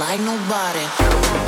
like nobody.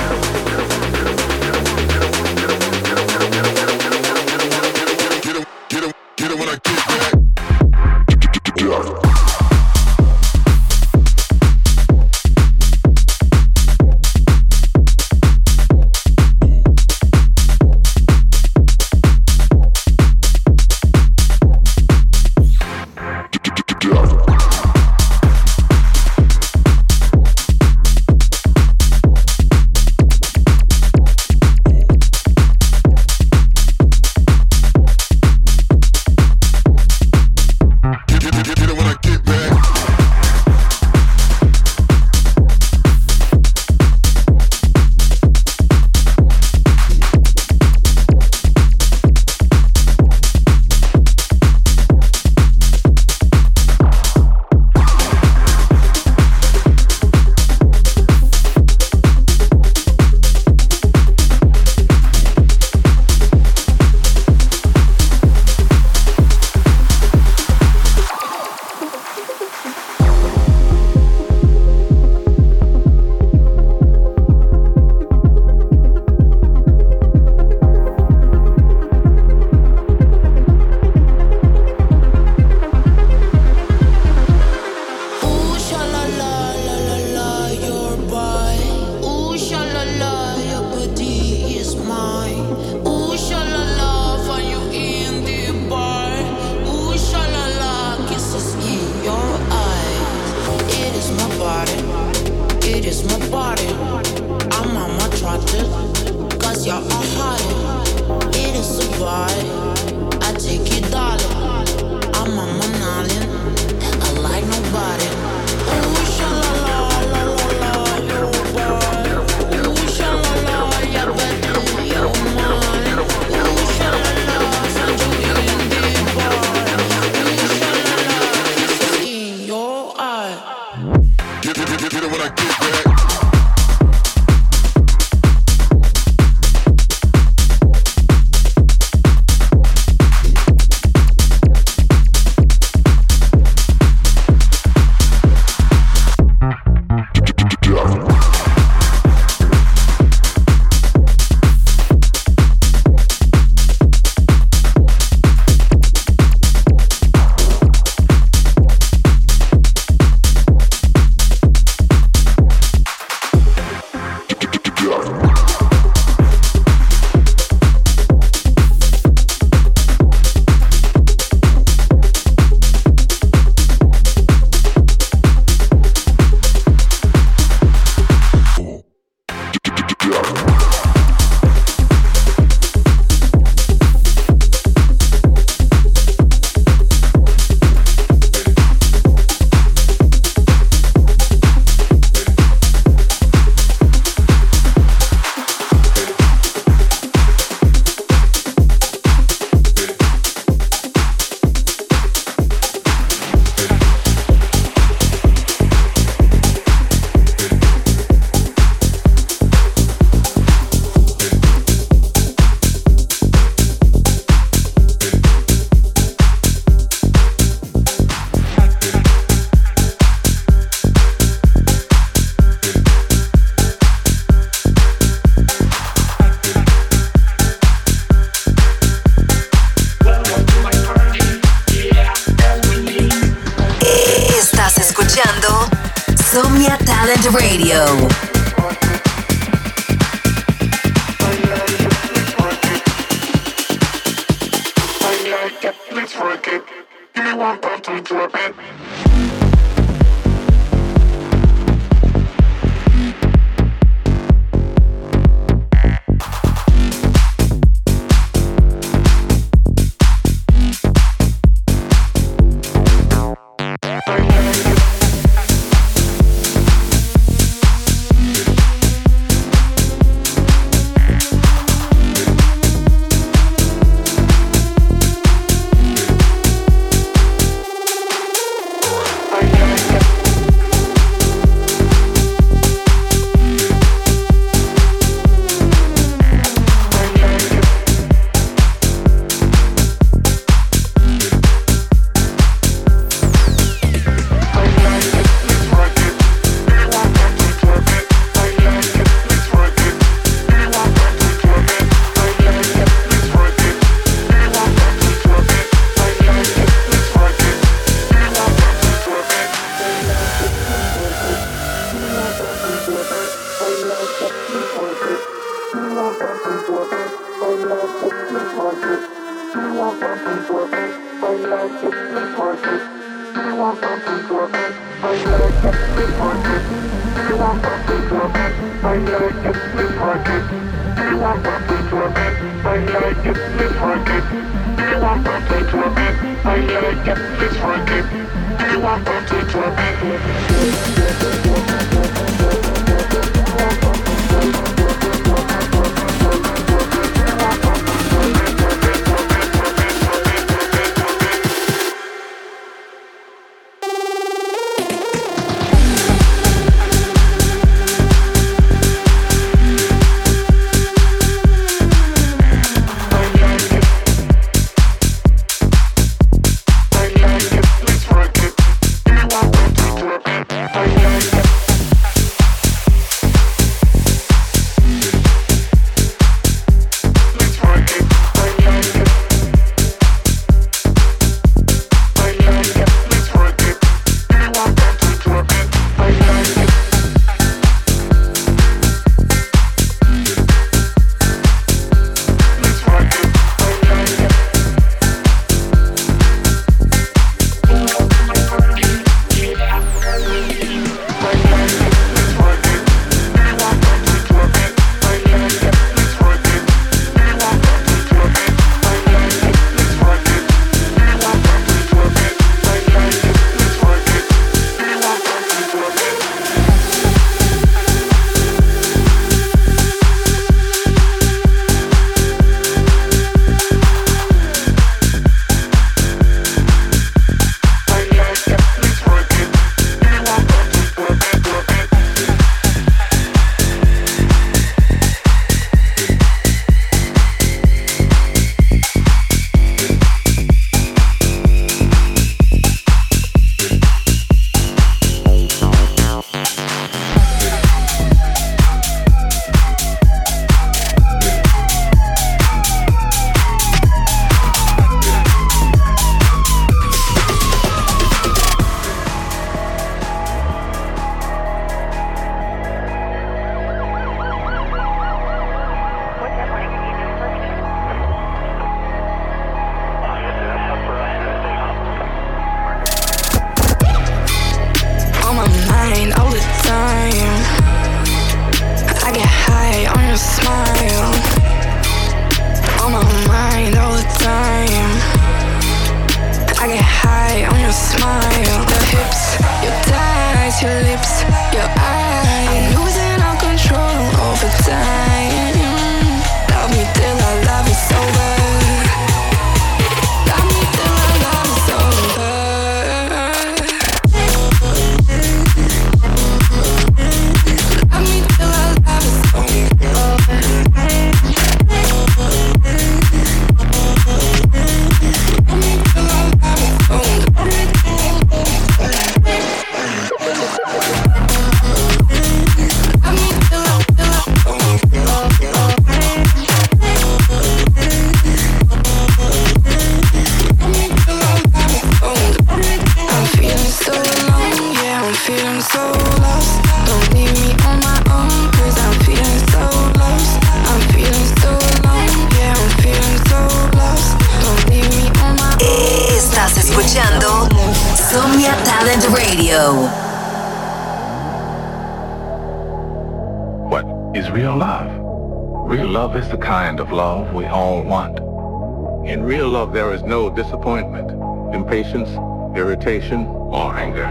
Irritation, or anger.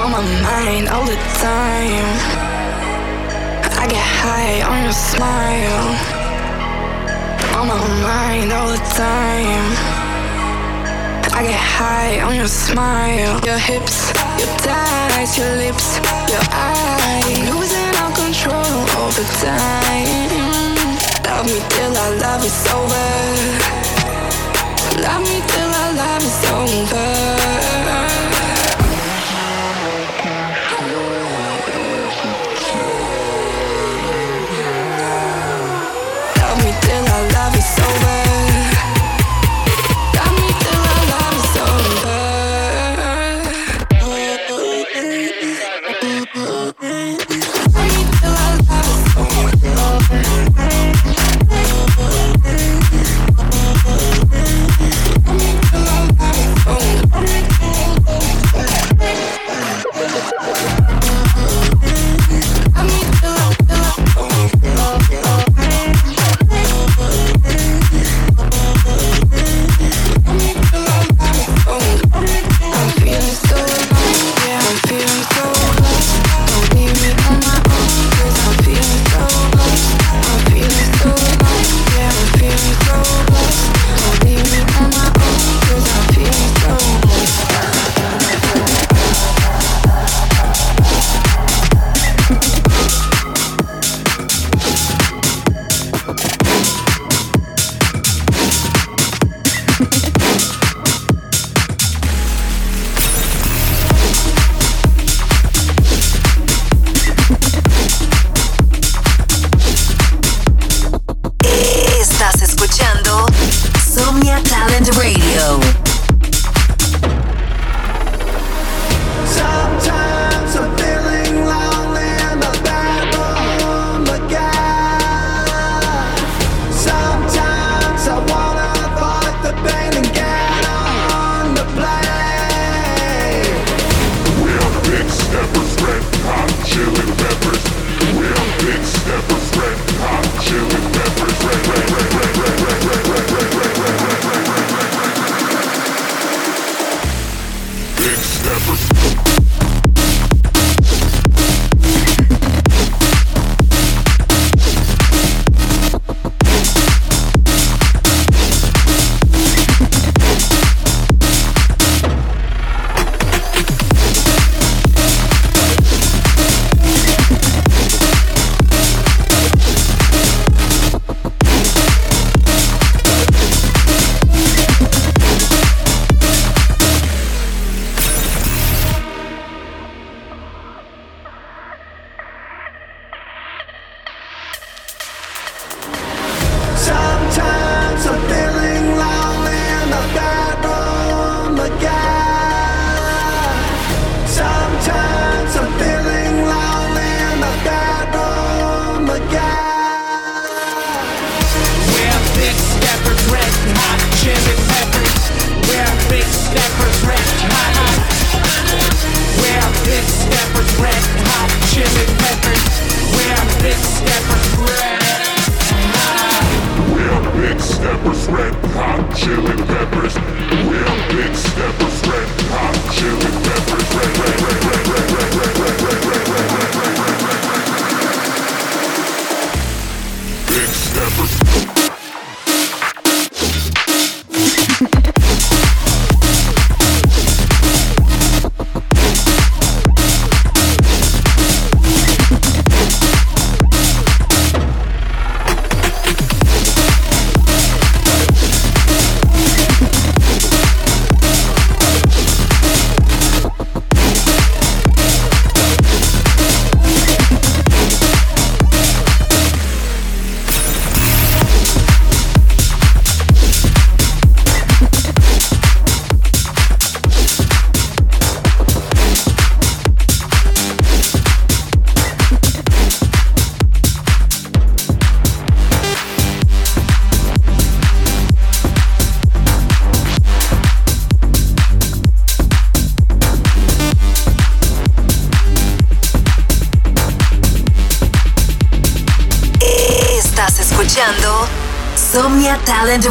On my mind all the time. I get high on your smile. On my mind all the time. I get high on your smile. Your hips, your thighs, your lips, your eyes. Losing all control all the time. Love me till our love is over. Love me till love is over.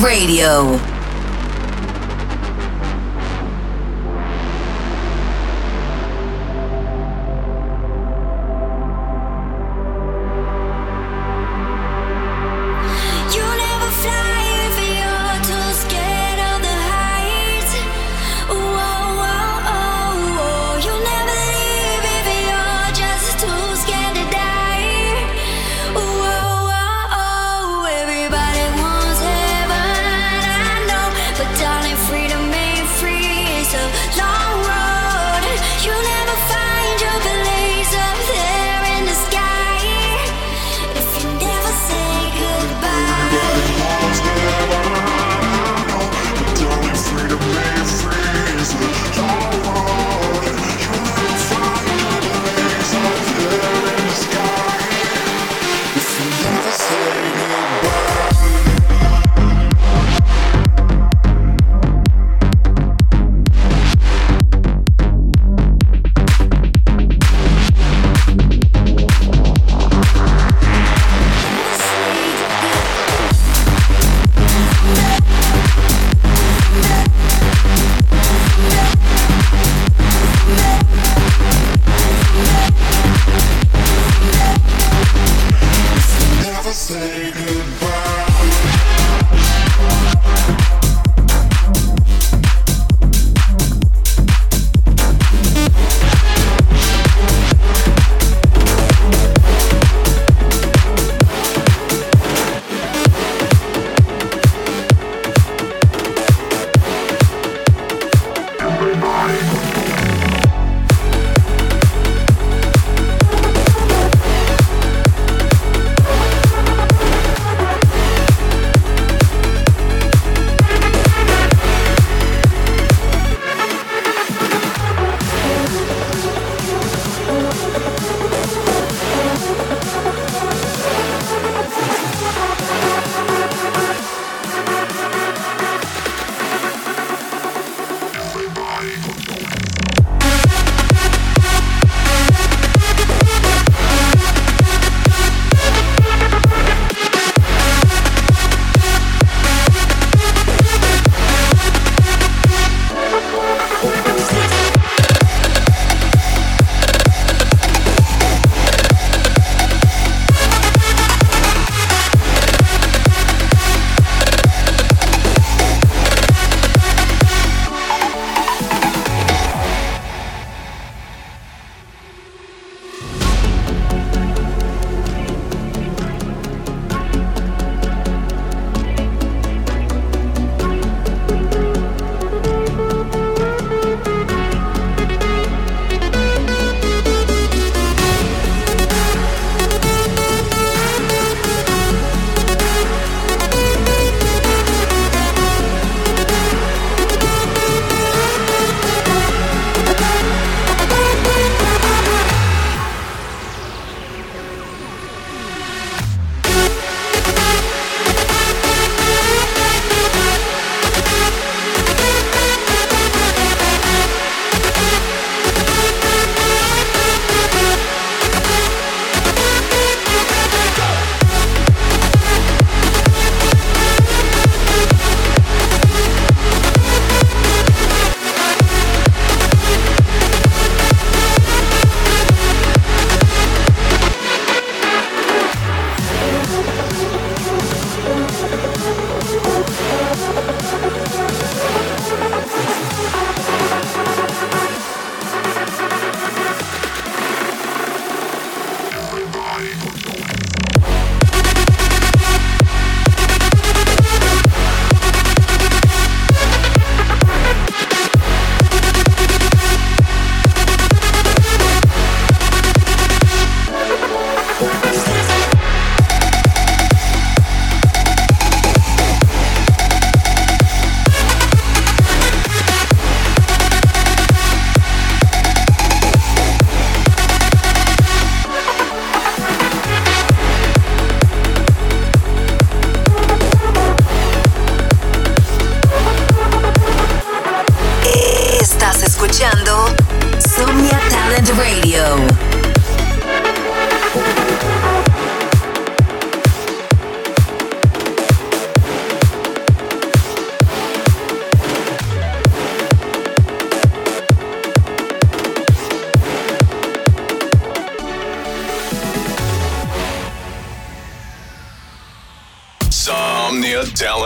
Radio.